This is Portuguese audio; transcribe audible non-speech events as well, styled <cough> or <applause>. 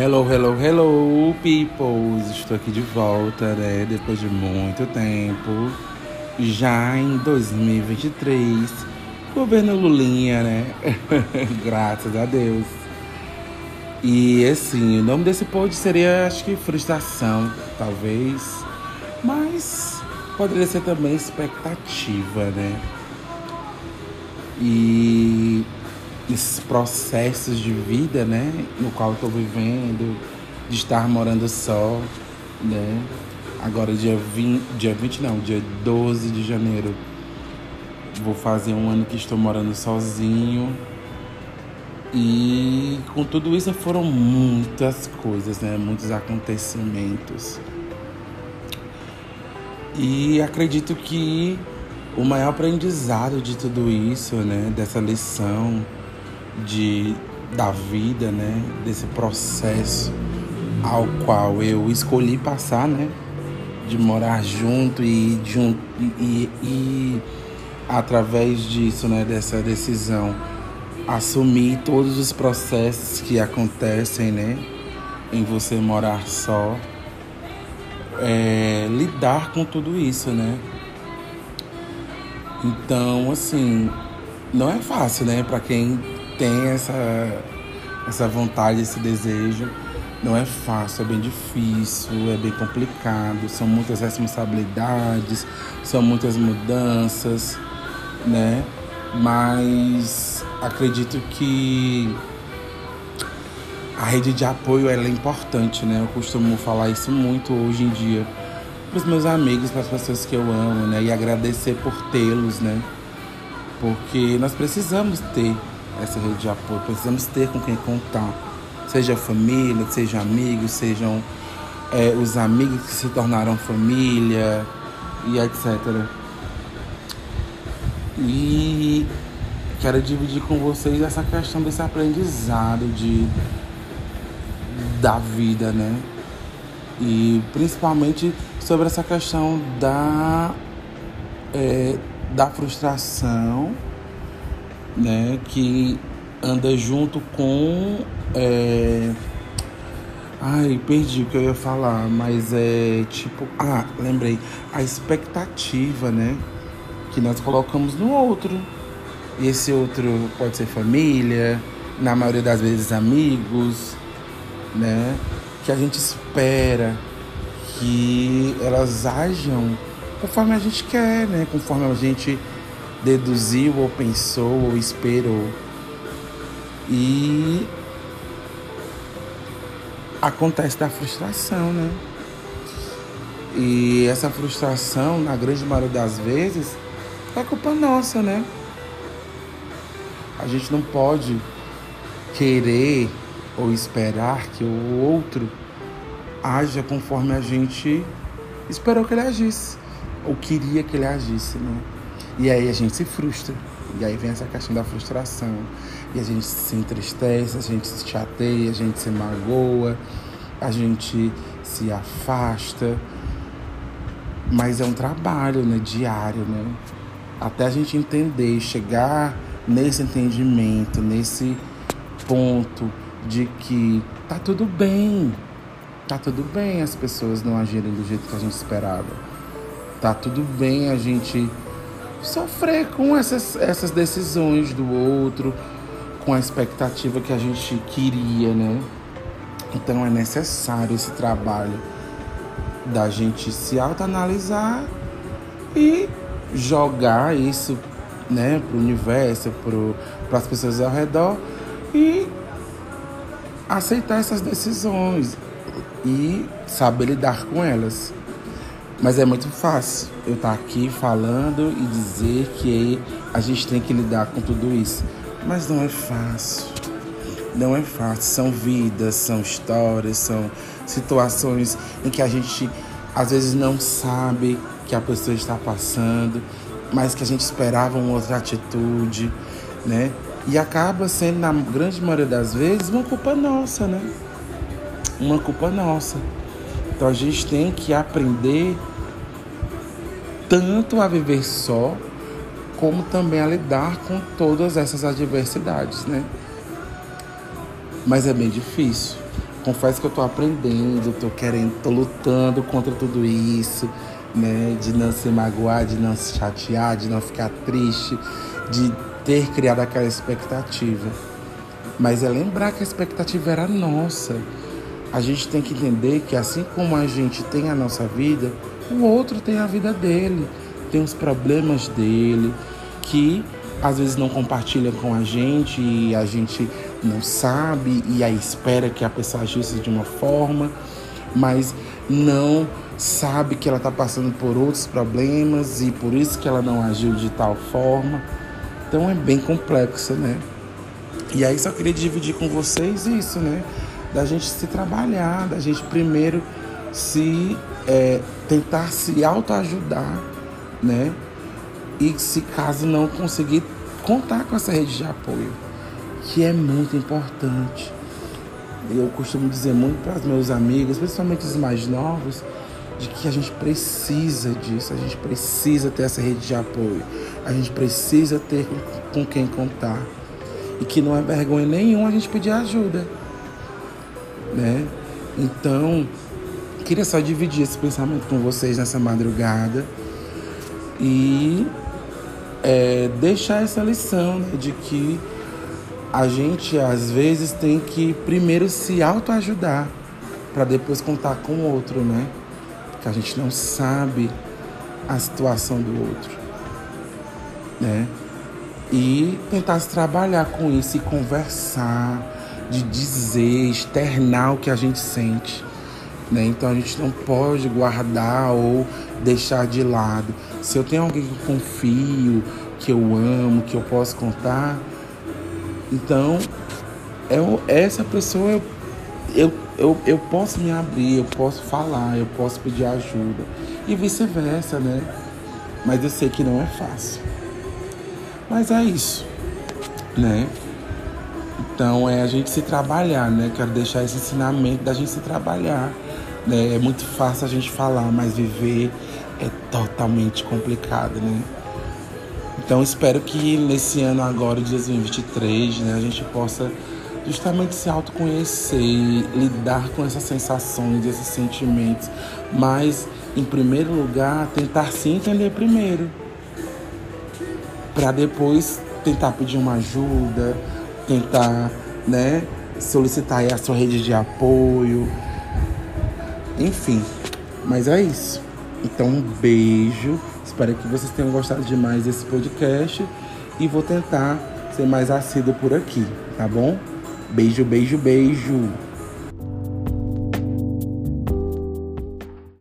Hello, hello, hello, people! Estou aqui de volta, né? Depois de muito tempo. Já em 2023. Governo Lulinha, né? <laughs> Graças a Deus. E assim, o nome desse pod seria, acho que frustração, talvez. Mas poderia ser também expectativa, né? E esses processos de vida, né, no qual estou vivendo, de estar morando só, né? Agora dia 20, dia 20 não, dia 12 de janeiro vou fazer um ano que estou morando sozinho. E com tudo isso foram muitas coisas, né? Muitos acontecimentos. E acredito que o maior aprendizado de tudo isso, né, dessa lição de da vida, né, desse processo ao qual eu escolhi passar, né, de morar junto e e, e através disso, né, dessa decisão, assumir todos os processos que acontecem, né, em você morar só, é, lidar com tudo isso, né. Então, assim, não é fácil, né, para quem tem essa, essa vontade, esse desejo. Não é fácil, é bem difícil, é bem complicado, são muitas responsabilidades, são muitas mudanças, né? Mas acredito que a rede de apoio ela é importante, né? Eu costumo falar isso muito hoje em dia para os meus amigos, para as pessoas que eu amo, né? E agradecer por tê-los, né? Porque nós precisamos ter essa rede de apoio. Precisamos ter com quem contar. Seja família, seja amigos, sejam é, os amigos que se tornaram família e etc. E quero dividir com vocês essa questão desse aprendizado de da vida, né? E principalmente sobre essa questão da, é, da frustração né, que anda junto com. É... Ai, perdi o que eu ia falar, mas é tipo. Ah, lembrei. A expectativa, né? Que nós colocamos no outro. E esse outro pode ser família, na maioria das vezes amigos, né? Que a gente espera que elas ajam conforme a gente quer, né? Conforme a gente deduziu ou pensou ou esperou. E acontece da frustração, né? E essa frustração, na grande maioria das vezes, é culpa nossa, né? A gente não pode querer ou esperar que o outro haja conforme a gente esperou que ele agisse, ou queria que ele agisse, né? E aí a gente se frustra. E aí vem essa questão da frustração. E a gente se entristece, a gente se chateia, a gente se magoa, a gente se afasta. Mas é um trabalho, né, diário, né? Até a gente entender, chegar nesse entendimento, nesse ponto de que tá tudo bem. Tá tudo bem as pessoas não agirem do jeito que a gente esperava. Tá tudo bem a gente sofrer com essas, essas decisões do outro, com a expectativa que a gente queria, né? Então é necessário esse trabalho da gente se autoanalisar e jogar isso, né, pro universo, para as pessoas ao redor e aceitar essas decisões e saber lidar com elas. Mas é muito fácil eu estar aqui falando e dizer que a gente tem que lidar com tudo isso. Mas não é fácil. Não é fácil. São vidas, são histórias, são situações em que a gente às vezes não sabe que a pessoa está passando, mas que a gente esperava uma outra atitude, né? E acaba sendo, na grande maioria das vezes, uma culpa nossa, né? Uma culpa nossa. Então a gente tem que aprender tanto a viver só, como também a lidar com todas essas adversidades, né? Mas é bem difícil. confesso que eu tô aprendendo, tô querendo, tô lutando contra tudo isso, né? De não se magoar, de não se chatear, de não ficar triste, de ter criado aquela expectativa. Mas é lembrar que a expectativa era nossa. A gente tem que entender que assim como a gente tem a nossa vida, o outro tem a vida dele, tem os problemas dele, que às vezes não compartilha com a gente e a gente não sabe e aí espera que a pessoa agisse de uma forma, mas não sabe que ela está passando por outros problemas e por isso que ela não agiu de tal forma. Então é bem complexo, né? E aí só queria dividir com vocês isso, né? Da gente se trabalhar, da gente primeiro se é, tentar se autoajudar, né? E se caso não conseguir contar com essa rede de apoio, que é muito importante. Eu costumo dizer muito para os meus amigos, principalmente os mais novos, de que a gente precisa disso, a gente precisa ter essa rede de apoio, a gente precisa ter com quem contar. E que não é vergonha nenhuma a gente pedir ajuda. Né? Então, queria só dividir esse pensamento com vocês nessa madrugada e é, deixar essa lição né, de que a gente às vezes tem que primeiro se autoajudar para depois contar com o outro, né? Porque a gente não sabe a situação do outro, né? E tentar se trabalhar com isso e conversar, de dizer, externar o que a gente sente. Né? Então a gente não pode guardar ou deixar de lado. Se eu tenho alguém que eu confio, que eu amo, que eu posso contar, então eu, essa pessoa eu, eu, eu, eu posso me abrir, eu posso falar, eu posso pedir ajuda. E vice-versa, né? Mas eu sei que não é fácil. Mas é isso, né? Então é a gente se trabalhar, né? Quero deixar esse ensinamento da gente se trabalhar né? É muito fácil a gente falar, mas viver é totalmente complicado, né? Então espero que nesse ano agora, de 2023, né, a gente possa justamente se autoconhecer, lidar com essas sensações, esses sentimentos, mas em primeiro lugar tentar se entender primeiro, para depois tentar pedir uma ajuda, tentar, né, solicitar a sua rede de apoio, enfim, mas é isso. Então, um beijo. Espero que vocês tenham gostado demais desse podcast. E vou tentar ser mais assíduo por aqui, tá bom? Beijo, beijo, beijo.